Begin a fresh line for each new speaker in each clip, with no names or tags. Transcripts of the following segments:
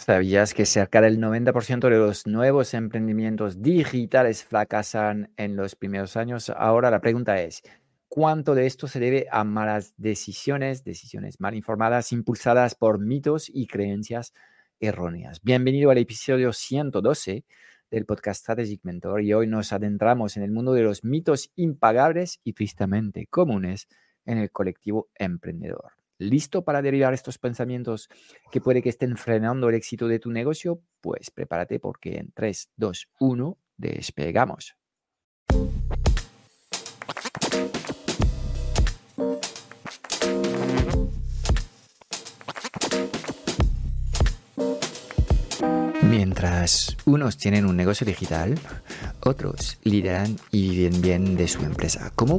¿Sabías que cerca del 90% de los nuevos emprendimientos digitales fracasan en los primeros años? Ahora la pregunta es, ¿cuánto de esto se debe a malas decisiones, decisiones mal informadas, impulsadas por mitos y creencias erróneas? Bienvenido al episodio 112 del podcast Strategic Mentor y hoy nos adentramos en el mundo de los mitos impagables y tristemente comunes en el colectivo emprendedor listo para derivar estos pensamientos que puede que estén frenando el éxito de tu negocio, pues prepárate porque en 3, 2, 1 despegamos. Mientras unos tienen un negocio digital, otros lideran y viven bien de su empresa. ¿Cómo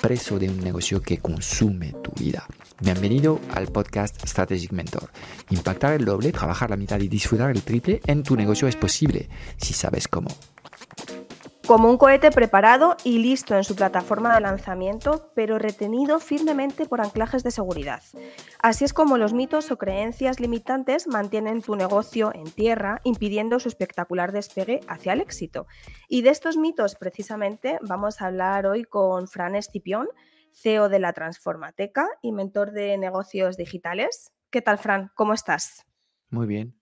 preso de un negocio que consume tu vida. Bienvenido al podcast Strategic Mentor. Impactar el doble, trabajar la mitad y disfrutar el triple en tu negocio es posible si sabes cómo.
Como un cohete preparado y listo en su plataforma de lanzamiento, pero retenido firmemente por anclajes de seguridad. Así es como los mitos o creencias limitantes mantienen tu negocio en tierra, impidiendo su espectacular despegue hacia el éxito. Y de estos mitos, precisamente, vamos a hablar hoy con Fran Escipión, CEO de la Transformateca y mentor de negocios digitales. ¿Qué tal, Fran? ¿Cómo estás?
Muy bien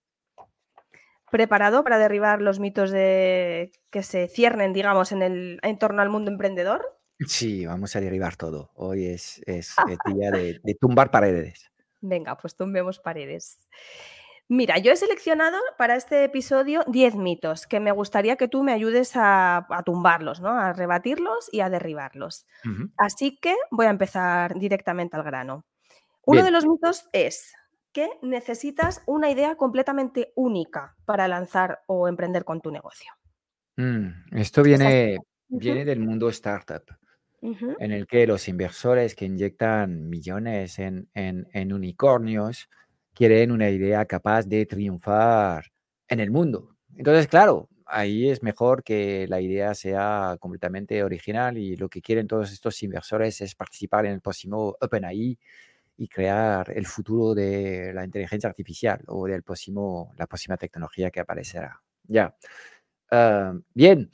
preparado para derribar los mitos de que se ciernen, digamos, en el en torno al mundo emprendedor?
Sí, vamos a derribar todo. Hoy es, es día de, tumbar paredes.
Venga, pues tumbemos paredes. Mira, yo he seleccionado para este episodio 10 mitos que me gustaría que tú me ayudes a, tumbarlos, ¿no? a rebatirlos y a derribarlos. Así que voy a empezar directamente al grano. Uno de los mitos es, que necesitas una idea completamente única para lanzar o emprender con tu negocio.
Mm, esto viene, viene del mundo startup, en el que los inversores que inyectan millones en, unicornios quieren una idea capaz de triunfar en el mundo. Entonces, claro, ahí es mejor que la idea sea completamente original y lo que quieren todos estos inversores es participar en el próximo OpenAI y crear el futuro de la inteligencia artificial o del próximo, la próxima tecnología que aparecerá. Ya. Ah, bien.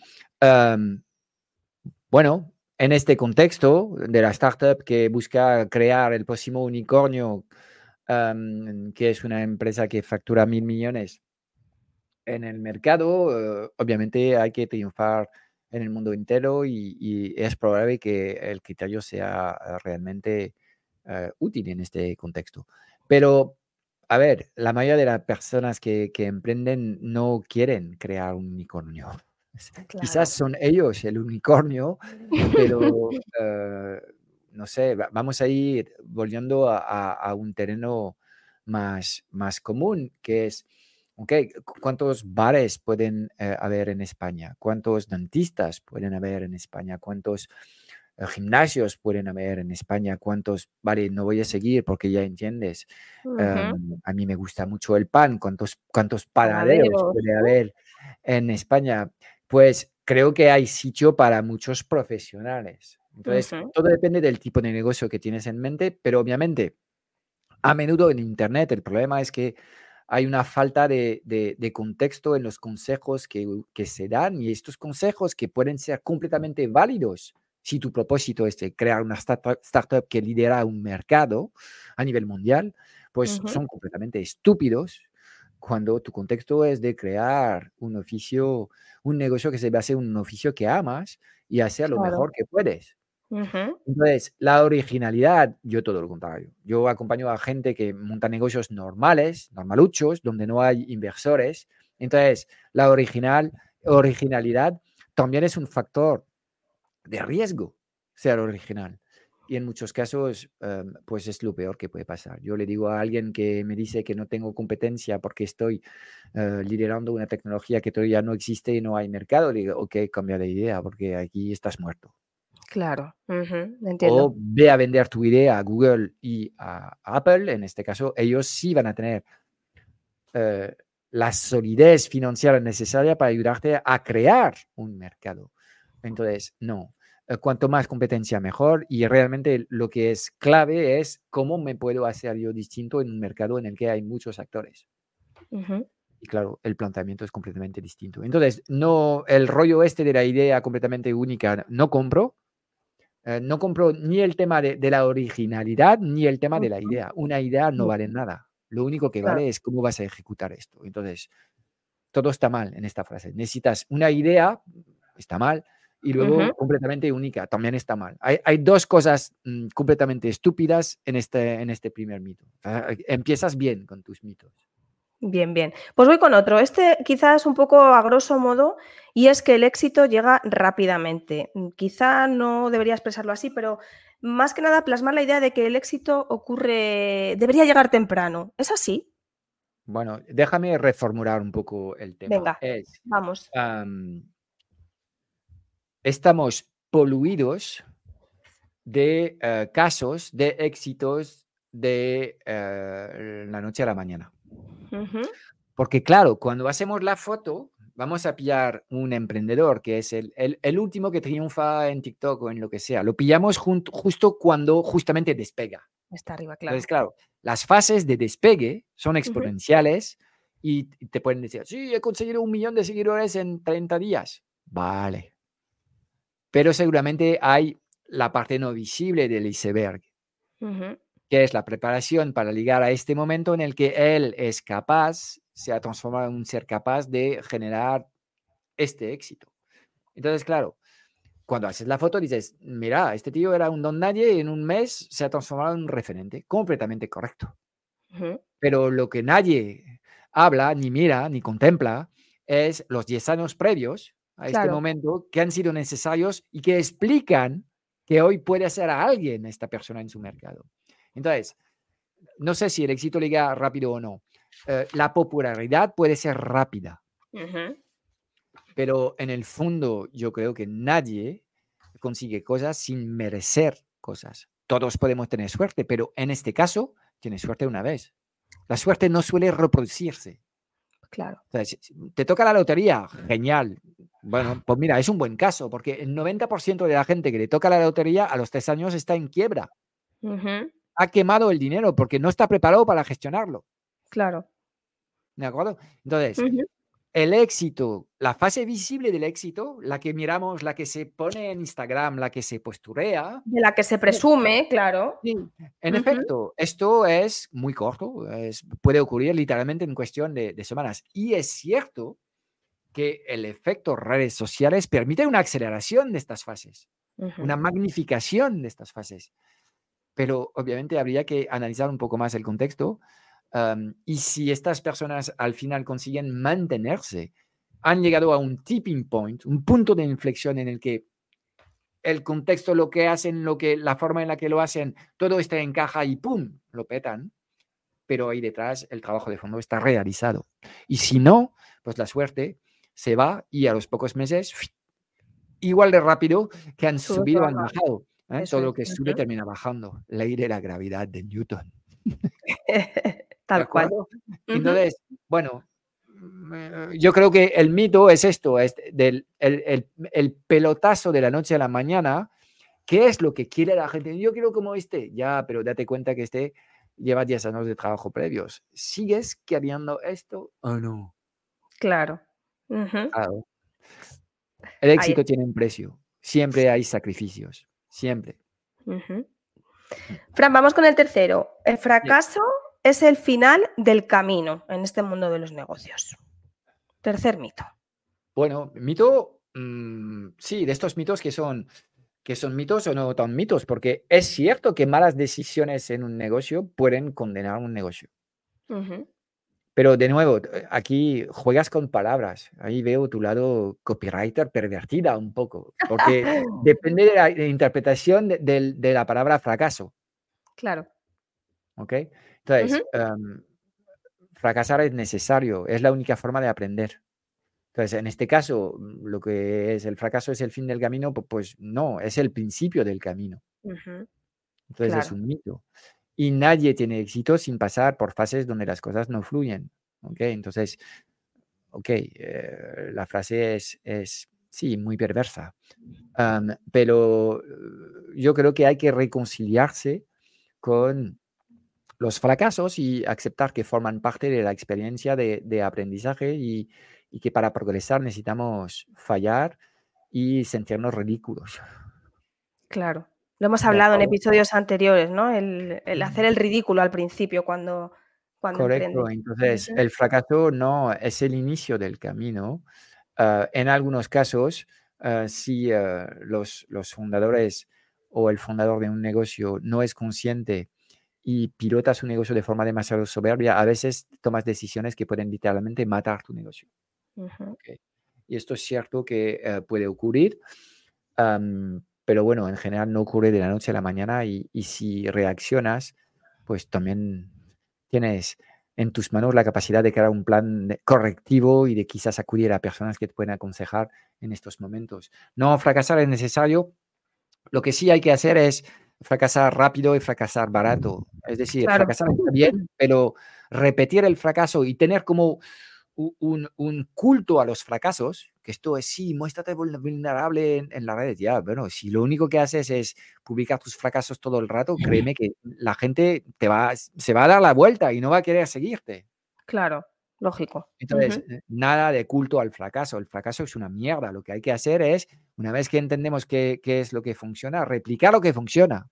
bueno, en este contexto de la startup que busca crear el próximo unicornio, que es una empresa que factura mil millones en el mercado, eh, obviamente hay que triunfar en el mundo entero y, y, es probable que el criterio sea realmente eh, útil en este contexto. Pero, a ver, la mayoría de las personas que, emprenden no quieren crear un unicornio. Quizás son ellos el unicornio, pero eh, no sé, vamos a ir volviendo a, un terreno más, más común, que es, ok, ¿cuántos bares pueden eh, haber en España? ¿Cuántos dentistas pueden haber en España? ¿Cuántos gimnasios pueden haber en España, cuántos, vale, no voy a seguir porque ya entiendes. Em, a mí me gusta mucho el pan, cuántos, cuántos panaderos puede haber en España. Pues creo que hay sitio para muchos profesionales. Entonces, todo depende del tipo de negocio que tienes en mente, pero obviamente, a menudo en Internet el problema es que hay una falta de, de, contexto en los consejos que, que, se dan y estos consejos que pueden ser completamente válidos si tu propósito es crear una startup, que lidera un mercado a nivel mundial, pues son completamente estúpidos cuando tu contexto es de crear un oficio, un negocio que se base en un oficio que amas y hacer lo mejor que puedes. Entonces, la originalidad, yo todo lo contrario. Yo acompaño a gente que monta negocios normales, normaluchos, donde no hay inversores. Entonces, la original, originalidad también es un factor de riesgo ser original. y en muchos casos, em, pues es lo peor que puede pasar. Yo le digo a alguien que me dice que no tengo competencia porque estoy eh, liderando una tecnología que todavía no existe y no hay mercado, le digo, ok, cambia de idea porque aquí estás muerto.
Claro, entiendo.
O ve a vender tu idea a Google y a Apple, en este caso, ellos sí van a tener eh, la solidez financiera necesaria para ayudarte a crear un mercado. Entonces, no, eh, cuanto más competencia mejor y realmente lo que es clave es cómo me puedo hacer yo distinto en un mercado en el que hay muchos actores. Y claro, el planteamiento es completamente distinto. Entonces, no, el rollo este de la idea completamente única no compro. Eh, no compro ni el tema de, la originalidad ni el tema de la idea. Una idea no vale nada. Lo único que vale es cómo vas a ejecutar esto. Entonces, todo está mal en esta frase. Necesitas una idea, está mal, y luego completamente única, también está mal. Hay, dos cosas mm, completamente estúpidas en este, en este primer mito. empiezas bien con tus mitos.
Bien, bien. Pues voy con otro. Este quizás un poco a grosso modo y es que el éxito llega rápidamente. Mm, quizá no debería expresarlo así, pero más que nada plasmar la idea de que el éxito ocurre, debería llegar temprano. ¿Es así?
Bueno, déjame reformular un poco el tema.
Venga, vamos.
Estamos poluidos de eh, casos de éxitos de eh, la noche a la mañana. Porque claro, cuando hacemos la foto, vamos a pillar un emprendedor que es el, el, último que triunfa en TikTok o en lo que sea. Lo pillamos justo cuando justamente despega.
Está arriba, claro.
Entonces, claro, las fases de despegue son exponenciales y te pueden decir, sí, he conseguido un millón de seguidores en 30 días. Vale. Pero seguramente hay la parte no visible del iceberg que es la preparación para llegar a este momento en el que él es capaz, se ha transformado en un ser capaz de generar este éxito. Entonces, claro, cuando haces la foto dices, mira, este tío era un don nadie y en un mes se ha transformado en un referente, completamente correcto. Pero lo que nadie habla, ni mira, ni contempla, es los 10 años previos a este momento que han sido necesarios y que explican que hoy puede ser a alguien esta persona en su mercado. Entonces, no sé si el éxito llega rápido o no. Eh, la popularidad puede ser rápida, pero en el fondo yo creo que nadie consigue cosas sin merecer cosas. Todos podemos tener suerte, pero en este caso tienes suerte una vez. La suerte no suele reproducirse.
Claro.
te toca la lotería, genial. Bueno, pues mira, es un buen caso, porque el 90% de la gente que le toca la lotería a los tres años está en quiebra ha quemado el dinero porque no está preparado para gestionarlo.
Claro.
¿De acuerdo? Entonces, el éxito, la fase visible del éxito, la que miramos, la que se pone en Instagram, la que se posturea.
De la que se presume, claro.
en efecto, esto es muy corto, es, puede ocurrir literalmente en cuestión de, semanas. Y es cierto que el efecto redes sociales permite una aceleración de estas fases, una magnificación de estas fases pero obviamente habría que analizar un poco más el contexto y si estas personas al final consiguen mantenerse, han llegado a un tipping point, un punto de inflexión en el que el contexto, lo que hacen, lo que, la forma en la que lo hacen, todo está en caja y ¡pum! lo petan, pero ahí detrás el trabajo de fondo está realizado. Y si no, pues la suerte se va y a los pocos meses, igual de rápido que han subido, han bajado. ¿eh? Todo lo que sube termina bajando. Ley de la gravedad de Newton.
Tal cual.
Entonces, bueno, mm, yo creo que el mito es esto, es del, el, pelotazo de la noche a la mañana. ¿Qué es lo que quiere la gente? Yo quiero como este. Ya, pero date cuenta que este lleva 10 años de trabajo previos. ¿Sigues queriendo esto o no?
Claro.
El éxito tiene un precio. Siempre hay sacrificios. Siempre.
Fran, vamos con el tercero. El fracaso es el final del camino en este mundo de los negocios. Tercer mito.
Bueno, mito, mm, sí, de estos mitos que son, que son mitos o no tan mitos, porque es cierto que malas decisiones en un negocio pueden condenar un negocio. Pero de nuevo, eh, aquí juegas con palabras. Ahí veo tu lado copywriter pervertida un poco, porque depende de la interpretación de, la palabra fracaso.
Claro.
¿Ok? Entonces, em, fracasar es necesario, es la única forma de aprender. Entonces, en este caso, lo que es el fracaso es el fin del camino, pues, no, es el principio del camino. Entonces es un mito. Y nadie tiene éxito sin pasar por fases donde las cosas no fluyen. ¿ok? Entonces, ok, eh, la frase es, es, sí, muy perversa. pero yo creo que hay que reconciliarse con los fracasos y aceptar que forman parte de la experiencia de, aprendizaje y, que para progresar necesitamos fallar y sentirnos ridículos.
Claro, lo hemos hablado en episodios anteriores, ¿no? El, hacer el ridículo al principio cuando, cuando
Correcto, entonces el fracaso no es el inicio del camino. Ah, en algunos casos, ah, si ah, los, los fundadores o el fundador de un negocio no es consciente y pilotas su negocio de forma demasiado soberbia, a veces tomas decisiones que pueden literalmente matar tu negocio. Y esto es cierto que puede ocurrir, pero bueno, en general no ocurre de la noche a la mañana y, y, si reaccionas, pues también tienes en tus manos la capacidad de crear un plan correctivo y de quizás acudir a personas que te pueden aconsejar en estos momentos. No fracasar es necesario. Lo que sí hay que hacer es fracasar rápido y fracasar barato. Es decir, fracasar bien, pero repetir el fracaso y tener como un, culto a los fracasos, que esto es, sí, muéstrate vulnerable en, en, las redes. Ya, bueno, si lo único que haces es publicar tus fracasos todo el rato, créeme que la gente te va, se va a dar la vuelta y no va a querer seguirte.
Claro, lógico.
Entonces, eh, nada de culto al fracaso. El fracaso es una mierda. Lo que hay que hacer es, una vez que entendemos qué, qué es lo que funciona, replicar lo que funciona.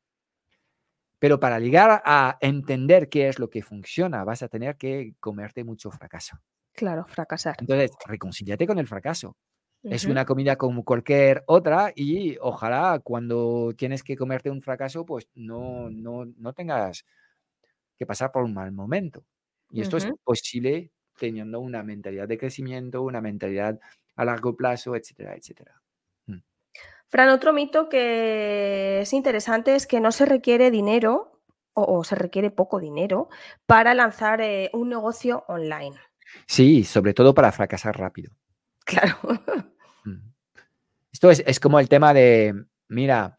Pero para llegar a entender qué es lo que funciona, vas a tener que comerte mucho fracaso.
Claro, fracasar.
Entonces, reconcíliate con el fracaso. Es una comida como cualquier otra y ojalá cuando tienes que comerte un fracaso, pues no, no, no tengas que pasar por un mal momento. Y esto es posible teniendo una mentalidad de crecimiento, una mentalidad a largo plazo, etcétera, etcétera.
Mm. Fran, otro mito que es interesante es que no se requiere dinero o, se requiere poco dinero para lanzar eh, un negocio online.
Sí, sobre todo para fracasar rápido.
Claro.
Esto es, como el tema de, mira,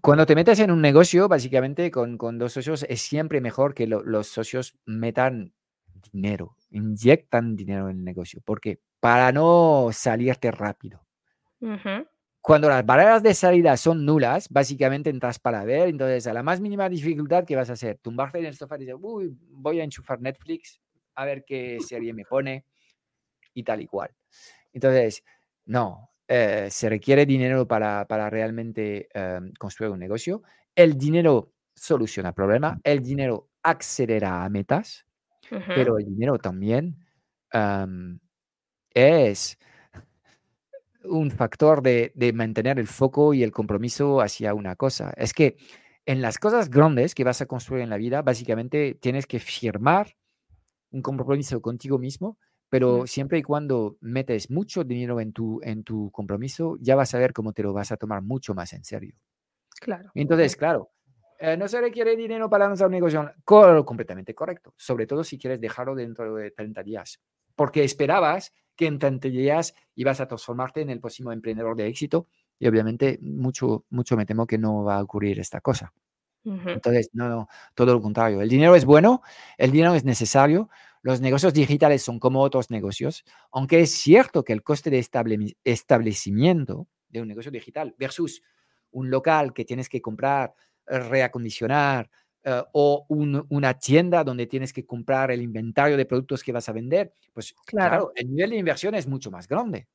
cuando te metes en un negocio, básicamente con, dos socios, es siempre mejor que los socios metan dinero, inyectan dinero en el negocio. porque Para no salirte rápido. Cuando las barreras de salida son nulas, básicamente entras para ver, entonces a la más mínima dificultad, ¿qué vas a hacer? Tumbarte en el sofá y decir, uy, voy a enchufar Netflix, a ver qué serie me pone y tal y cual. Entonces, no, eh, se requiere dinero para, realmente em, construir un negocio. El dinero soluciona problemas, el dinero acelera a metas, pero el dinero también em, es un factor de, de, mantener el foco y el compromiso hacia una cosa. Es que en las cosas grandes que vas a construir en la vida, básicamente tienes que firmar un compromiso contigo mismo, pero siempre y cuando metes mucho dinero en tu, en tu compromiso, ya vas a ver cómo te lo vas a tomar mucho más en serio.
Claro.
Entonces, claro, eh, no se requiere dinero para lanzar un negocio completamente correcto, sobre todo si quieres dejarlo dentro de 30 días, porque esperabas que en 30 días ibas a transformarte en el próximo emprendedor de éxito y obviamente mucho, mucho me temo que no va a ocurrir esta cosa. Entonces, no, no, todo lo contrario. El dinero es bueno, el dinero es necesario. Los negocios digitales son como otros negocios, aunque es cierto que el coste de establecimiento de un negocio digital versus un local que tienes que comprar, eh, reacondicionar, eh, o una tienda donde tienes que comprar el inventario de productos que vas a vender, pues claro, el nivel de inversión es mucho más grande.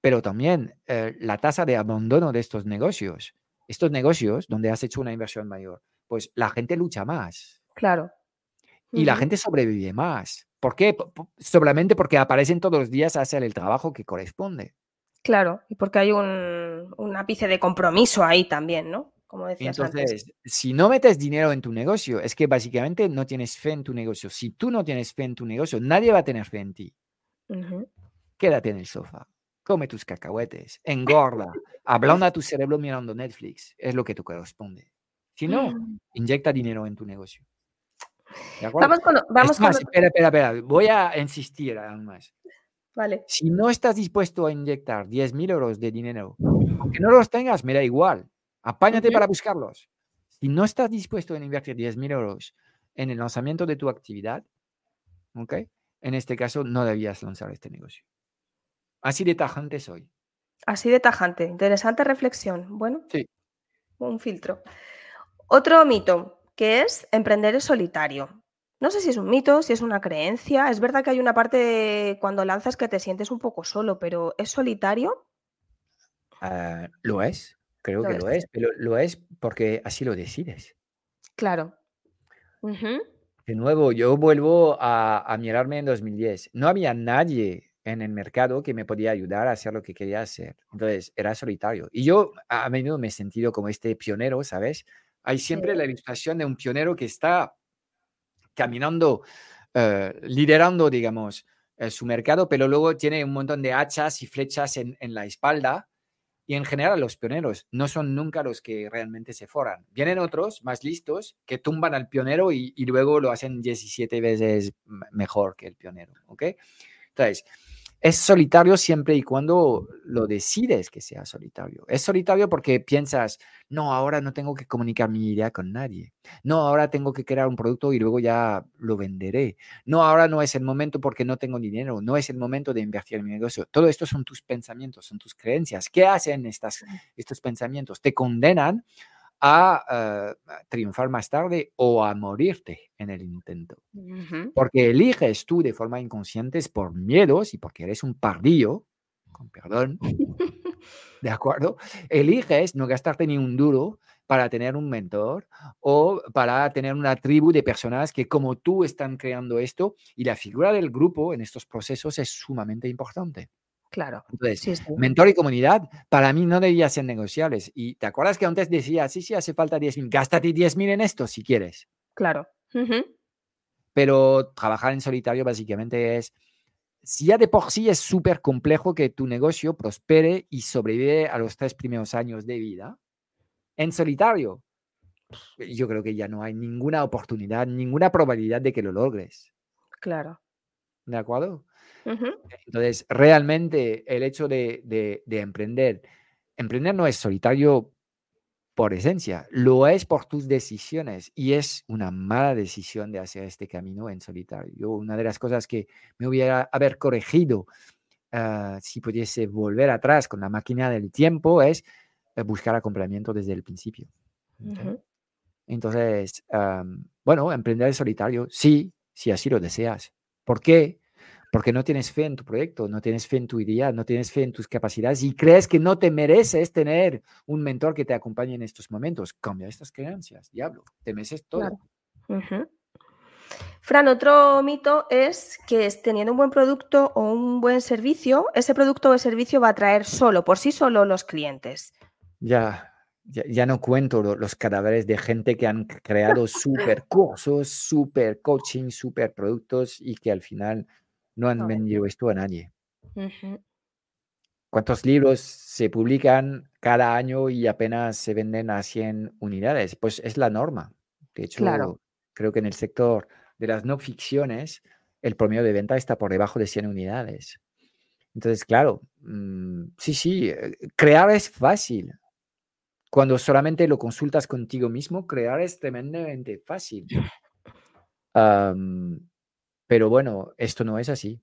Pero también eh, la tasa de abandono de estos negocios estos negocios donde has hecho una inversión mayor, pues la gente lucha más.
Claro.
Y la gente sobrevive más. ¿Por qué? Solamente porque aparecen todos los días a hacer el trabajo que corresponde.
Claro, y porque hay un, ápice de compromiso ahí también, ¿no? como decías antes.
Entonces, si no metes dinero en tu negocio, es que básicamente no tienes fe en tu negocio. Si tú no tienes fe en tu negocio, nadie va a tener fe en ti. Quédate en el sofá, come tus cacahuetes, engorda, ablanda tu cerebro mirando Netflix. Es lo que te corresponde. Si no, inyecta dinero en tu negocio. ¿De acuerdo?
Vamos con, vamos
Es más, espera, espera, espera. Voy a insistir aún más.
Vale.
Si no estás dispuesto a inyectar 10.000 euros de dinero, aunque no los tengas, me da igual. Apáñate para buscarlos. Si no estás dispuesto a invertir 10.000 euros en el lanzamiento de tu actividad, ¿ok? En este caso, no debías lanzar este negocio. Así de tajante soy.
Así de tajante. Interesante reflexión. Bueno,
Sí.
un filtro. Otro mito, que es emprender en solitario. No sé si es un mito, si es una creencia. Es verdad que hay una parte de cuando lanzas que te sientes un poco solo, pero ¿es solitario?
Ah, lo es, creo
Lo
que lo
es.
es, pero lo es porque así lo decides.
Claro.
De nuevo, yo vuelvo a, a mirarme en 2010. No había nadie en el mercado que me podía ayudar a hacer lo que quería hacer. Entonces, era solitario. Y yo a, menudo me he sentido como este pionero, ¿sabes? Hay siempre
Sí.
la ilustración de un pionero que está caminando, eh, liderando, digamos, eh, su mercado, pero luego tiene un montón de hachas y flechas en, en la espalda. Y en general los pioneros no son nunca los que realmente se forran. Vienen otros más listos que tumban al pionero y, y luego lo hacen 17 veces mejor que el pionero. ¿ok? Entonces, es solitario siempre y cuando lo decides que sea solitario. Es solitario porque piensas, no, ahora no tengo que comunicar mi idea con nadie. No, ahora tengo que crear un producto y luego ya lo venderé. No, ahora no es el momento porque no tengo dinero. No es el momento de invertir en mi negocio. Todo esto son tus pensamientos, son tus creencias. ¿Qué hacen estas, estos pensamientos? Te condenan a eh, a triunfar más tarde o a morirte en el intento. Porque eliges tú de forma inconsciente por miedos y porque eres un pardillo, con perdón, ¿de acuerdo? Eliges no gastarte ni un duro para tener un mentor o para tener una tribu de personas que como tú están creando esto y la figura del grupo en estos procesos es sumamente importante.
Claro.
Entonces,
Sí, sí.
mentor y comunidad para mí no debía ser negociables. Y te acuerdas que antes decía, sí, sí, hace falta 10.000, gástate 10.000 en esto si quieres.
Claro.
Pero trabajar en solitario básicamente es, si ya de por sí es súper complejo que tu negocio prospere y sobrevive a los tres primeros años de vida, en solitario, yo creo que ya no hay ninguna oportunidad, ninguna probabilidad de que lo logres.
Claro.
¿De acuerdo?
Ujú.
Entonces, realmente el hecho de, de- de emprender, emprender no es solitario por esencia, lo es por tus decisiones y es una mala decisión de hacer este camino en solitario. Yo, una de las cosas que me hubiera haber corregido ah, si pudiese volver atrás con la máquina del tiempo es eh, buscar acompañamiento desde el principio. Entonces, bueno, emprender en solitario, sí, si así lo deseas. ¿Por qué? Porque no tienes fe en tu proyecto, no tienes fe en tu idea, no tienes fe en tus capacidades y crees que no te mereces tener un mentor que te acompañe en estos momentos. Cambia estas creencias, diablo, te mereces todo.
Claro. Fran, otro mito es que es teniendo un buen producto o un buen servicio, ese producto o servicio va a atraer solo, por sí solo, los clientes.
Ya, ya, ya no cuento lo- los cadáveres de gente que han creado super cursos, super coaching, super productos y que al final no han esto a nadie. ¿Cuántos libros se publican cada año y apenas se venden a 100 unidades? Pues es la norma. De hecho,
Claro.
creo que en el sector de las no ficciones, el promedio de venta está por debajo de 100 unidades. Entonces, claro, mm, sí, sí, eh, crear es fácil. Cuando solamente lo consultas contigo mismo, crear es tremendamente fácil. pero bueno, esto no es así.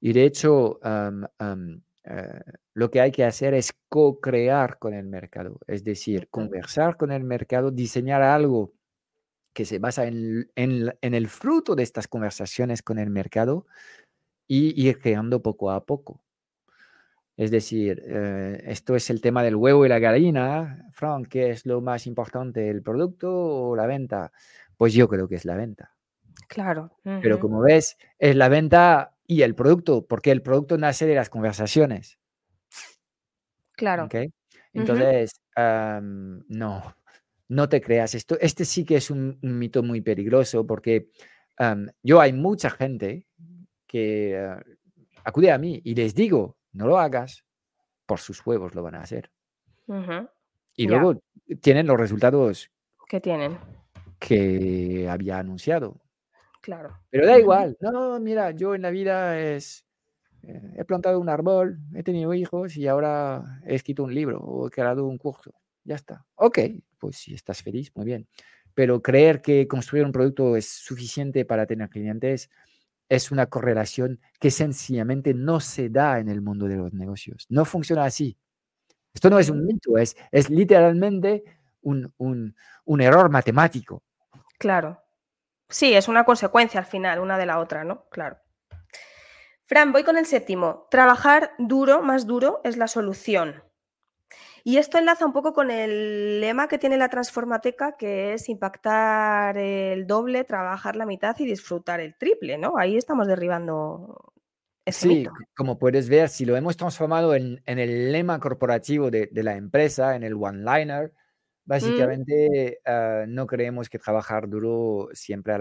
Y de hecho, am, am, eh, lo que hay que hacer es co-crear con el mercado, es decir, conversar con el mercado, diseñar algo que se basa en, en el fruto de estas conversaciones con el mercado y ir creando poco a poco. Es decir, eh, esto es el tema del huevo y la gallina. Frank, ¿qué es lo más importante, el producto o la venta? Pues yo creo que es la venta.
Claro.
Pero como ves, es la venta y el producto, porque el producto nace de las conversaciones.
Claro.
Entonces, am, no, no te creas esto. Este sí que es un, mito muy peligroso porque yo hay mucha gente que ah, acude a mí y les digo, no lo hagas, por sus huevos lo van a hacer. Y luego tienen los resultados
que tienen.
Que había anunciado.
Claro.
Pero da igual. No, mira, yo en la vida es, eh, he plantado un árbol, he tenido hijos y ahora he escrito un libro o he creado un curso. Ya está. Ok, pues si estás feliz, muy bien. Pero creer que construir un producto es suficiente para tener clientes es una correlación que sencillamente no se da en el mundo de los negocios. No funciona así. Esto no es un mito, es, es literalmente un, un error matemático.
Claro. Sí, es una consecuencia al final, una de la otra, ¿no? Claro. Fran, voy con el séptimo. Trabajar duro, más duro, es la solución. Y esto enlaza un poco con el lema que tiene la Transformateca, que es impactar el doble, trabajar la mitad y disfrutar el triple, ¿no? Ahí estamos derribando ese
sí, como puedes ver, si lo hemos transformado en, el lema corporativo de, la empresa, en el one-liner, mm. básicamente ah, no creemos que trabajar duro siempre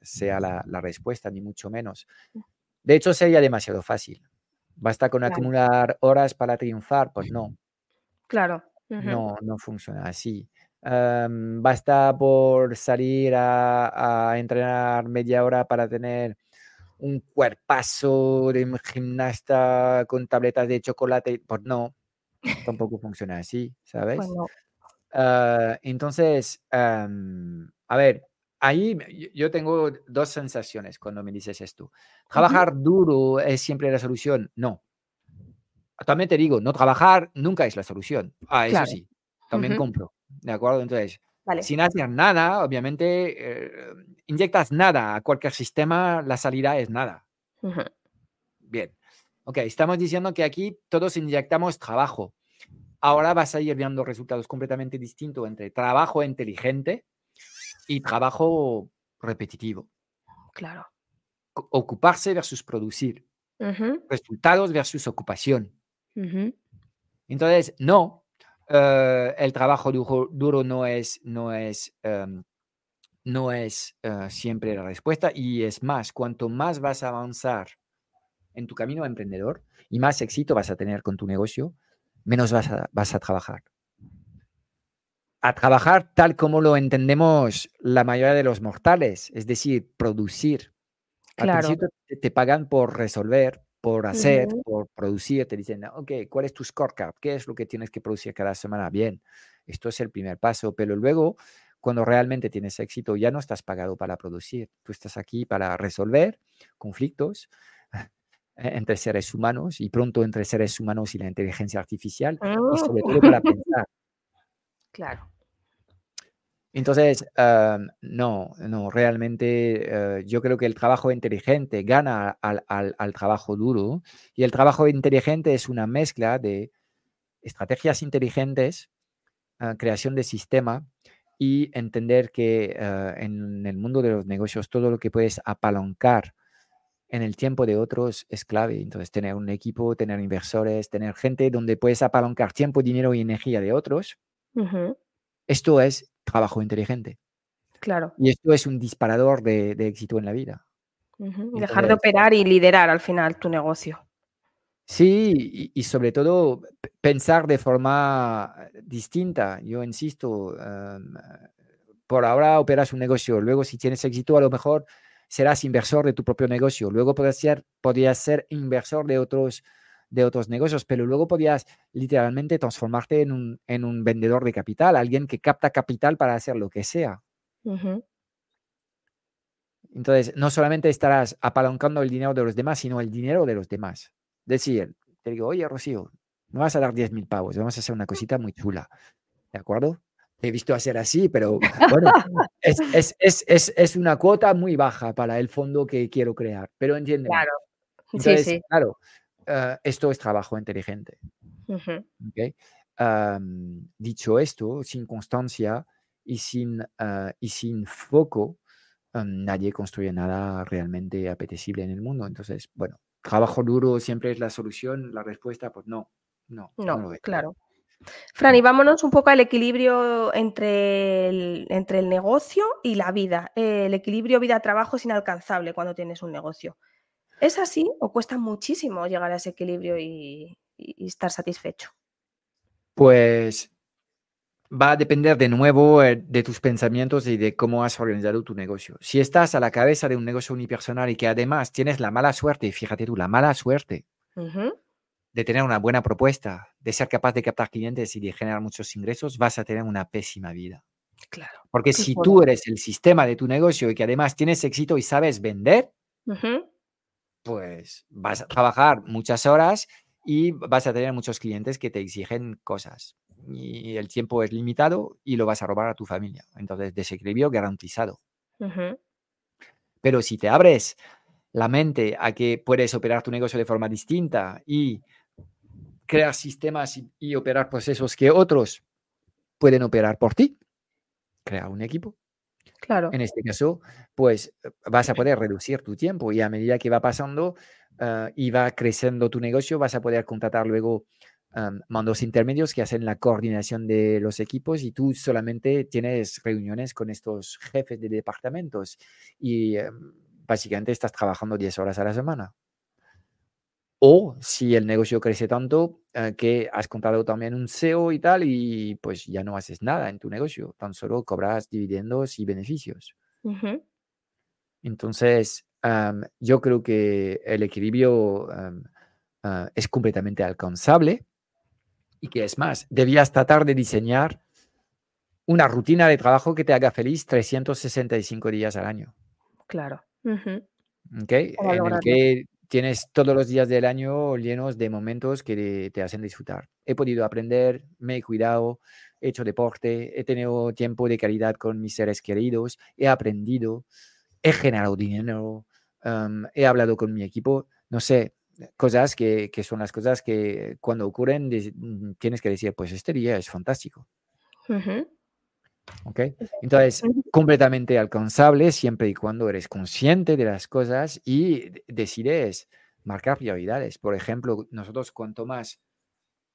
sea la, respuesta, ni mucho menos. Mm. De hecho, sería demasiado fácil. ¿Basta con acumular horas para triunfar? Pues no.
Claro.
No, no funciona así. basta por salir a, entrenar media hora para tener un cuerpazo de gimnasta con tabletas de chocolate. Pues no, tampoco funciona así, ¿sabes? Pues ah, entonces, a ver, ahí yo tengo dos sensaciones cuando me dices esto. ¿Trabajar duro es siempre la solución? No también te digo, no trabajar nunca es la solución. Ah, eso sí, también compro. ¿De acuerdo? Entonces, sin hacer nada, obviamente, eh, inyectas nada a cualquier sistema, la salida es nada. Bien. Ok, estamos diciendo que aquí todos inyectamos trabajo. Ahora vas a ir viendo resultados completamente distintos entre trabajo inteligente y trabajo repetitivo.
Claro.
Ocuparse versus producir. Resultados versus ocupación. Entonces, no, eh, el trabajo duro, no es, no es, em, no es eh, siempre la respuesta y es más, cuanto más vas a avanzar en tu camino emprendedor y más éxito vas a tener con tu negocio, menos vas a, vas a trabajar. A trabajar tal como lo entendemos la mayoría de los mortales, es decir, producir. Al principio te pagan por resolver, por hacer, por producir, te dicen, ok, ¿cuál es tu scorecard? ¿Qué es lo que tienes que producir cada semana? Bien, esto es el primer paso, pero luego, cuando realmente tienes éxito, ya no estás pagado para producir, tú estás aquí para resolver conflictos entre seres humanos y pronto entre seres humanos y la inteligencia artificial y sobre todo para pensar.
Claro.
Entonces, no, no, realmente eh, yo creo que el trabajo inteligente gana al, trabajo duro y el trabajo inteligente es una mezcla de estrategias inteligentes, ah, creación de sistema y entender que ah, en el mundo de los negocios todo lo que puedes apalancar en el tiempo de otros es clave. Entonces, tener un equipo, tener inversores, tener gente donde puedes apalancar tiempo, dinero y energía de otros. Esto es trabajo inteligente.
Claro.
Y esto es un disparador de, éxito en la vida.
Dejar de operar y liderar al final tu negocio.
Sí, y, sobre todo pensar de forma distinta. Yo insisto, em, por ahora operas un negocio, luego si tienes éxito a lo mejor serás inversor de tu propio negocio, luego podrías ser, podrías ser inversor de otros de otros negocios, pero luego podías literalmente transformarte en un, en un vendedor de capital, alguien que capta capital para hacer lo que sea. Entonces, no solamente estarás apalancando el dinero de los demás, sino el dinero de los demás. Decir, te digo, oye, Rocío, me vas a dar 10 mil pavos, vamos a hacer una cosita muy chula. ¿De acuerdo? He visto hacer así, pero bueno, es, es, es, es, una cuota muy baja para el fondo que quiero crear, pero entiende.
Claro. sí, sí.
claro, Ah, esto es trabajo inteligente. dicho esto, sin constancia y sin, ah, y sin foco, nadie construye nada realmente apetecible en el mundo. Entonces, bueno, trabajo duro siempre es la solución, la respuesta, pues no, no.
No, claro. Fran, y vámonos un poco al equilibrio entre el, entre el negocio y la vida. El equilibrio vida-trabajo es inalcanzable cuando tienes un negocio. ¿Es así o cuesta muchísimo llegar a ese equilibrio y, estar satisfecho?
Pues va a depender de nuevo eh, de tus pensamientos y de cómo has organizado tu negocio. Si estás a la cabeza de un negocio unipersonal y que además tienes la mala suerte, fíjate tú, la mala suerte de tener una buena propuesta, de ser capaz de captar clientes y de generar muchos ingresos, vas a tener una pésima vida.
Claro.
Porque si tú eres el sistema de tu negocio y que además tienes éxito y sabes vender, pues vas a trabajar muchas horas y vas a tener muchos clientes que te exigen cosas. Y el tiempo es limitado y lo vas a robar a tu familia. Entonces, desequilibrio garantizado. Pero si te abres la mente a que puedes operar tu negocio de forma distinta y crear sistemas y, operar procesos que otros pueden operar por ti, crear un equipo.
Claro.
En este caso, pues vas a poder reducir tu tiempo y a medida que va pasando ah, y va creciendo tu negocio, vas a poder contratar luego mandos intermedios que hacen la coordinación de los equipos y tú solamente tienes reuniones con estos jefes de departamentos y em, básicamente estás trabajando 10 horas a la semana. O si el negocio crece tanto eh, que has comprado también un SEO y tal, y pues ya no haces nada en tu negocio, tan solo cobras dividendos y beneficios. Entonces, yo creo que el equilibrio ah, es completamente alcanzable y que es más, debías tratar de diseñar una rutina de trabajo que te haga feliz 365 días al año.
Claro.
¿Okay? En el que tienes todos los días del año llenos de momentos que te hacen disfrutar. He podido aprender, me he cuidado, he hecho deporte, he tenido tiempo de calidad con mis seres queridos, he aprendido, he generado dinero, he hablado con mi equipo, no sé, cosas que, que, son las cosas que cuando ocurren mm, tienes que decir, pues este día es fantástico. ¿Ok? Entonces, completamente alcanzable siempre y cuando eres consciente de las cosas y decides marcar prioridades. Por ejemplo, nosotros cuanto más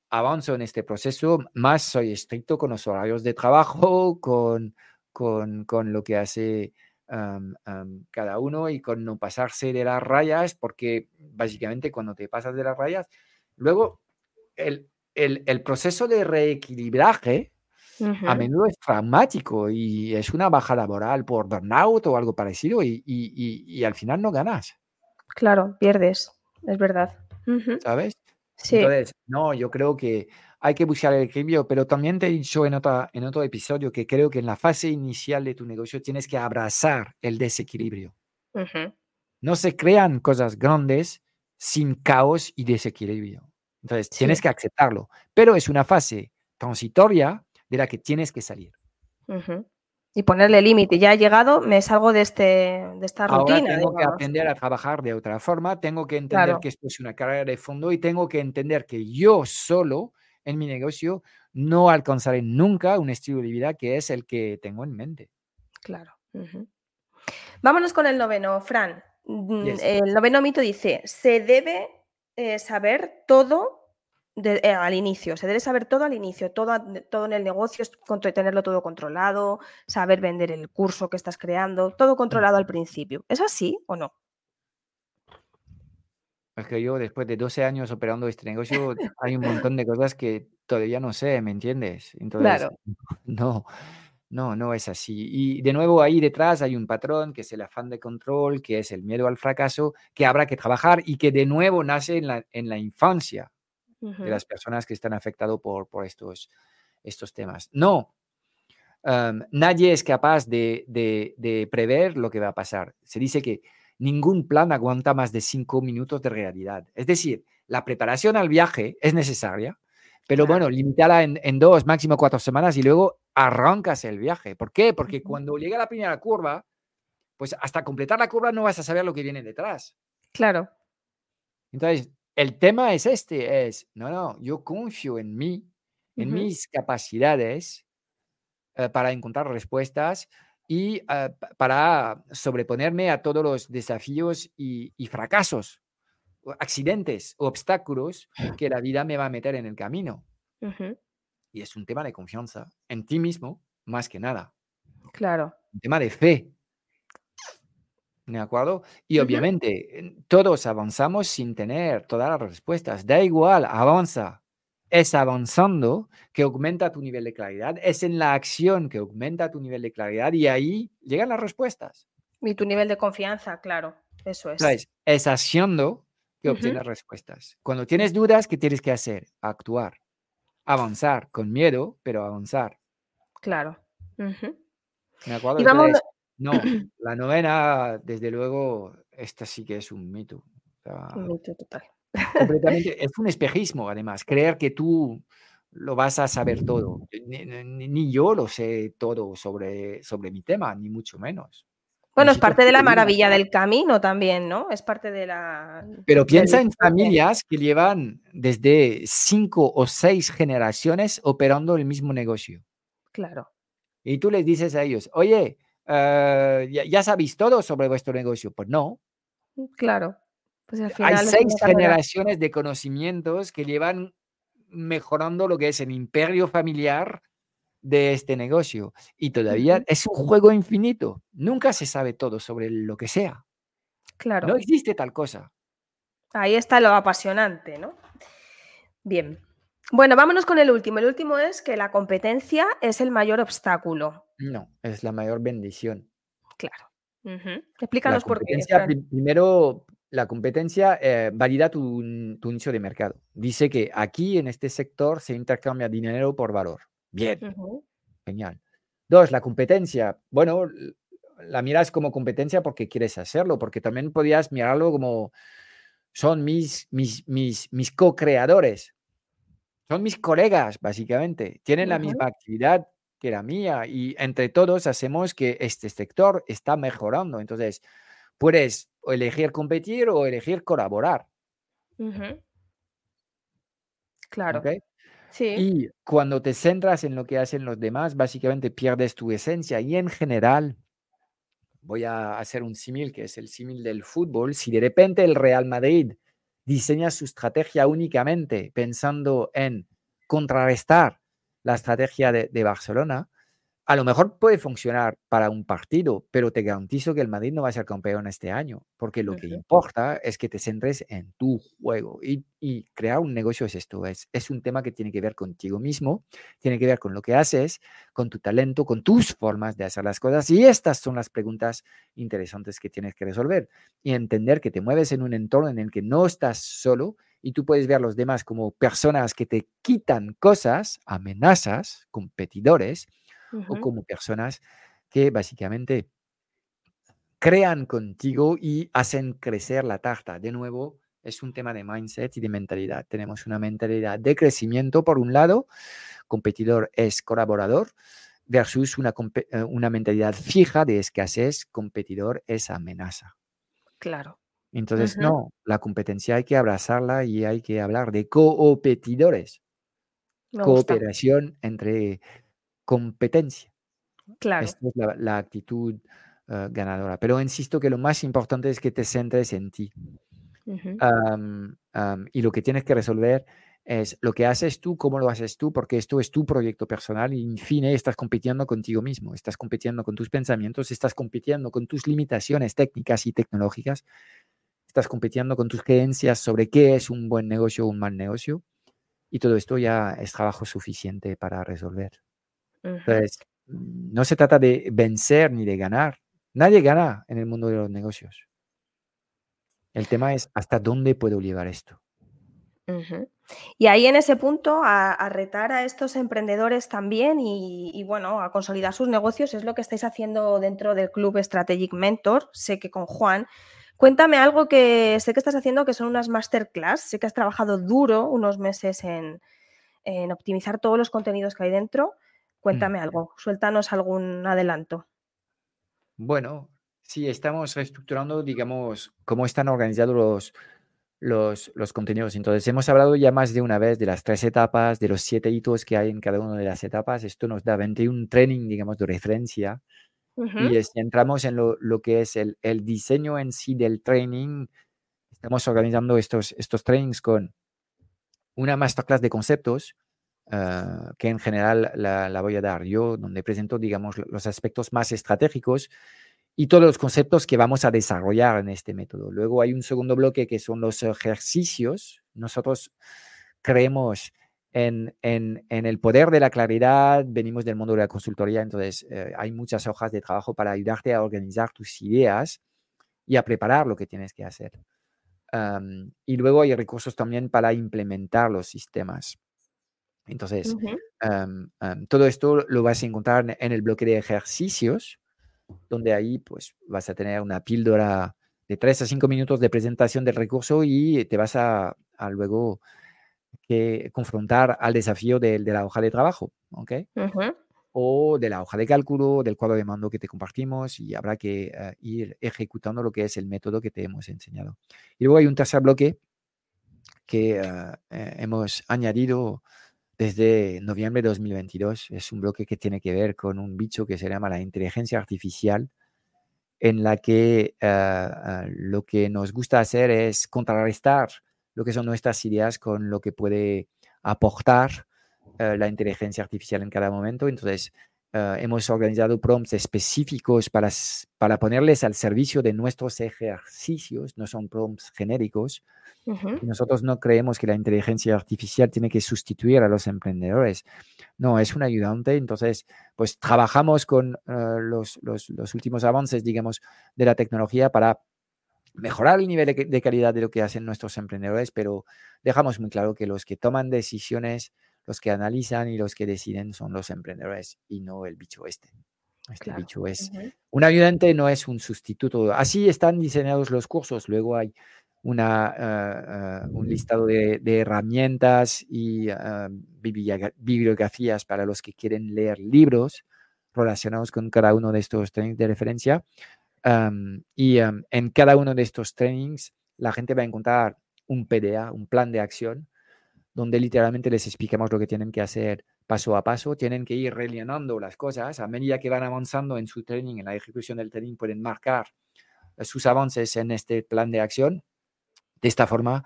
avanzo en este proceso, más soy estricto con los horarios de trabajo, con, con, con lo que hace cada uno y con no pasarse de las rayas, porque básicamente cuando te pasas de las rayas, luego el, el, el proceso de reequilibraje a menudo es traumático y es una baja laboral por burnout o algo parecido y, y, y, al final no ganas.
Claro, pierdes, es verdad.
¿Sabes?
Sí.
Entonces, no, yo creo que hay que buscar el equilibrio, pero también te he dicho en, otra, en otro episodio que creo que en la fase inicial de tu negocio tienes que abrazar el desequilibrio. No se crean cosas grandes sin caos y desequilibrio. Entonces, tienes que aceptarlo, pero es una fase transitoria de la que tienes que salir.
Y ponerle límite. Ya he llegado, me salgo de, este, de esta rutina.
tengo que aprender a trabajar de otra forma, tengo que entender que esto es una carrera de fondo y tengo que entender que yo solo en mi negocio no alcanzaré nunca un estilo de vida que es el que tengo en mente.
Claro. Vámonos con el noveno, Fran. Mm, el noveno mito dice, se debe eh, saber todo eh, al inicio, se debe saber todo al inicio, todo, todo en el negocio, tenerlo todo controlado, saber vender el curso que estás creando, todo mm. controlado al principio. ¿Es así o no?
Es que yo después de 12 años operando este negocio, hay un montón de cosas que todavía no sé, ¿me entiendes? Entonces,
claro.
no, no, no es así. Y de nuevo ahí detrás hay un patrón que es el afán de control, que es el miedo al fracaso, que habrá que trabajar y que de nuevo nace en la, en la infancia de las personas que están afectadas por, por estos, estos temas. No, nadie es capaz de, de, prever lo que va a pasar. Se dice que ningún plan aguanta más de cinco minutos de realidad. Es decir, la preparación al viaje es necesaria, pero bueno, limitarla en, en, dos, máximo cuatro semanas y luego arrancas el viaje. ¿Por qué? Porque cuando llega la primera curva, pues hasta completar la curva no vas a saber lo que viene detrás.
Claro.
Entonces, el tema es este, es, no, no, yo confío en mí, en mis capacidades eh, para encontrar respuestas y eh, para sobreponerme a todos los desafíos y, fracasos, accidentes o obstáculos que la vida me va a meter en el camino. Y es un tema de confianza en ti mismo, más que nada.
Claro.
Un tema de fe. ¿De acuerdo? Y obviamente todos avanzamos sin tener todas las respuestas. Da igual, avanza. Es avanzando que aumenta tu nivel de claridad. Es en la acción que aumenta tu nivel de claridad y ahí llegan las respuestas.
Y tu nivel de confianza, claro. Eso es.
¿Sabes? Es haciendo que obtienes respuestas. Cuando tienes dudas, ¿qué tienes que hacer? Actuar. Avanzar con miedo, pero avanzar.
Claro.
¿De acuerdo?
Y vamos.
Entonces, no, la novena, desde luego, esta sí que es un mito. O sea,
Un mito total.
completamente, es un espejismo, además, creer que tú lo vas a saber todo. Ni, ni- ni yo lo sé todo sobre, sobre mi tema, ni mucho menos.
Bueno, es parte de la maravilla del camino también, ¿no? Es parte de la.
Pero piensa en familias que llevan desde cinco o seis generaciones operando el mismo negocio.
Claro.
Y tú les dices a ellos, oye, eh, ¿ya, ya sabéis todo sobre vuestro negocio? Pues no.
Claro. Pues al
Hay
final es
seis generaciones de conocimientos que llevan mejorando lo que es el imperio familiar de este negocio. Y todavía es un juego infinito. Nunca se sabe todo sobre lo que sea.
Claro.
No existe tal cosa.
Ahí está lo apasionante, ¿no? Bien. Bueno, vámonos con el último. El último es que la competencia es el mayor obstáculo.
No, es la mayor bendición.
Claro. Explícanos por qué.
primero, la competencia eh, valida tu, tu nicho de mercado. Dice que aquí en este sector se intercambia dinero por valor. Bien, genial. Dos, la competencia. Bueno, la miras como competencia porque quieres hacerlo, porque también podías mirarlo como son mis, mis, mis, mis co-creadores, son mis colegas, básicamente. Tienen la misma actividad que la mía y entre todos hacemos que este sector está mejorando. Entonces, puedes elegir competir o elegir colaborar.
Claro.
¿ok?
Sí.
Y cuando te centras en lo que hacen los demás, básicamente pierdes tu esencia. Y en general, voy a hacer un símil que es el símil del fútbol. Si de repente el Real Madrid diseña su estrategia únicamente pensando en contrarrestar la estrategia de, Barcelona, a lo mejor puede funcionar para un partido, pero te garantizo que el Madrid no va a ser campeón este año, porque lo que importa es que te centres en tu juego. Y, y crear un negocio es esto, es, es un tema que tiene que ver contigo mismo, tiene que ver con lo que haces, con tu talento, con tus formas de hacer las cosas. Y estas son las preguntas interesantes que tienes que resolver. Y entender que te mueves en un entorno en el que no estás solo y tú puedes ver a los demás como personas que te quitan cosas, amenazas, competidores, o como personas que básicamente crean contigo y hacen crecer la tarta. De nuevo, es un tema de mindset y de mentalidad. Tenemos una mentalidad de crecimiento, por un lado, competidor es colaborador, versus una, eh, una mentalidad fija de escasez, competidor es amenaza.
Claro.
Entonces, no, la competencia hay que abrazarla y hay que hablar de competidores, cooperación entre competencia.
Claro.
Esta es la, la actitud eh, ganadora. Pero insisto que lo más importante es que te centres en ti. Y lo que tienes que resolver es lo que haces tú, cómo lo haces tú, porque esto es tu proyecto personal y, en fin, estás compitiendo contigo mismo, estás compitiendo con tus pensamientos, estás compitiendo con tus limitaciones técnicas y tecnológicas, estás compitiendo con tus creencias sobre qué es un buen negocio o un mal negocio. Y todo esto ya es trabajo suficiente para resolver. Entonces, no se trata de vencer ni de ganar. Nadie gana en el mundo de los negocios. El tema es hasta dónde puedo llevar esto.
Y ahí en ese punto, a, a retar a estos emprendedores también y, y, bueno, a consolidar sus negocios es lo que estáis haciendo dentro del Club Strategic Mentor. Sé que con Juan. Cuéntame algo que sé que estás haciendo que son unas masterclass. Sé que has trabajado duro unos meses en, en optimizar todos los contenidos que hay dentro. Cuéntame algo, suéltanos algún adelanto.
Bueno, sí, estamos reestructurando, digamos, cómo están organizados los, los, los contenidos. Entonces, hemos hablado ya más de una vez de las tres etapas, de los siete hitos que hay en cada una de las etapas. Esto nos da 21 training, digamos, de referencia. Y si entramos en lo, lo que es el, el diseño en sí del training, estamos organizando estos, estos trainings con una masterclass de conceptos, que en general la, voy a dar yo, donde presento, digamos, los aspectos más estratégicos y todos los conceptos que vamos a desarrollar en este método. Luego hay un segundo bloque que son los ejercicios. Nosotros creemos en, en, en, el poder de la claridad, venimos del mundo de la consultoría, entonces eh, hay muchas hojas de trabajo para ayudarte a organizar tus ideas y a preparar lo que tienes que hacer. y luego hay recursos también para implementar los sistemas. Entonces, todo esto lo vas a encontrar en el bloque de ejercicios donde ahí pues vas a tener una píldora de 3 a 5 minutos de presentación del recurso y te vas a, luego que confrontar al desafío de, la hoja de trabajo, ¿ok? O de la hoja de cálculo, del cuadro de mando que te compartimos y habrá que eh, ir ejecutando lo que es el método que te hemos enseñado. Y luego hay un tercer bloque que eh, eh, hemos añadido desde noviembre de 2022. Es un bloque que tiene que ver con un bicho que se llama la inteligencia artificial, en la que eh, eh, lo que nos gusta hacer es contrarrestar lo que son nuestras ideas con lo que puede aportar eh, la inteligencia artificial en cada momento. Entonces, hemos organizado prompts específicos para, para ponerles al servicio de nuestros ejercicios, no son prompts genéricos, nosotros no creemos que la inteligencia artificial tiene que sustituir a los emprendedores. No, es un ayudante. Entonces, pues trabajamos con eh, los, los, los, últimos avances, digamos, de la tecnología para mejorar el nivel de, calidad de lo que hacen nuestros emprendedores, pero dejamos muy claro que los que toman decisiones, los que analizan y los que deciden son los emprendedores y no el bicho este. Este bicho es un ayudante, no es un sustituto. Así están diseñados los cursos. Luego hay una, ah, ah, un listado de, herramientas y uh, bibliografías para los que quieren leer libros relacionados con cada uno de estos trainings de referencia. y en cada uno de estos trainings la gente va a encontrar un PDA, un plan de acción, donde literalmente les explicamos lo que tienen que hacer paso a paso. Tienen que ir rellenando las cosas. A medida que van avanzando en su training, en la ejecución del training, pueden marcar sus avances en este plan de acción de esta forma,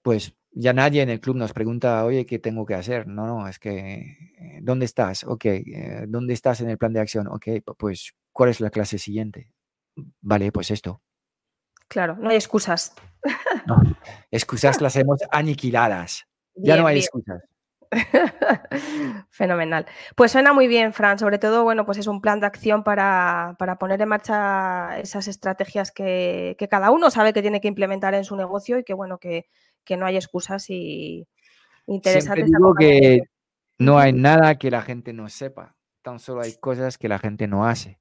pues ya nadie en el club nos pregunta, oye, ¿qué tengo que hacer? No, no, es que, eh, ¿dónde estás? Ok, eh, ¿dónde estás en el plan de acción? Ok, pues, ¿cuál es la clase siguiente? Vale, pues esto.
Claro, no hay excusas.
No, excusas las hemos aniquiladas. Ya no hay excusas.
Fenomenal. Pues suena muy bien, Fran. Sobre todo, bueno, pues es un plan de acción para, poner en marcha esas estrategias que, cada uno sabe que tiene que implementar en su negocio y que, bueno, que, no hay excusas y interesantes.
Siempre digo que no hay nada que la gente no sepa, tan solo hay cosas que la gente no hace.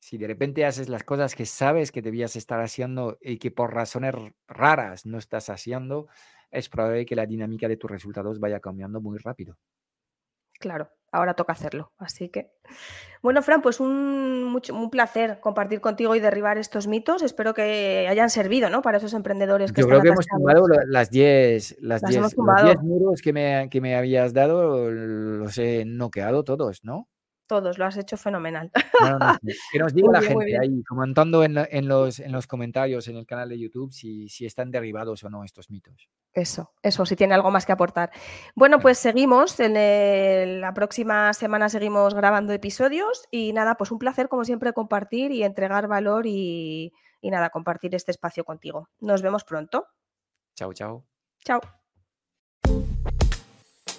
Si de repente haces las cosas que sabes que debías estar haciendo y que por razones raras no estás haciendo, es probable que la dinámica de tus resultados vaya cambiando muy rápido.
Claro, ahora toca hacerlo. Así que, bueno, Fran, pues un, un placer compartir contigo y derribar estos mitos. Espero que hayan servido ¿no? para esos emprendedores que
Yo creo que hemos tumbado las 10 las, las muros que me, que me habías dado, los he noqueado todos, ¿no?
Todos, lo has hecho fenomenal.
que nos diga la gente ahí, comentando en, los, en los comentarios en el canal de YouTube si, si están derribados o no estos mitos.
Eso, eso, si tiene algo más que aportar. Bueno, pues seguimos, en la próxima semana seguimos grabando episodios y nada, pues un placer como siempre compartir y entregar valor y, y nada, compartir este espacio contigo. Nos vemos pronto.
Chao, chao.
Chao.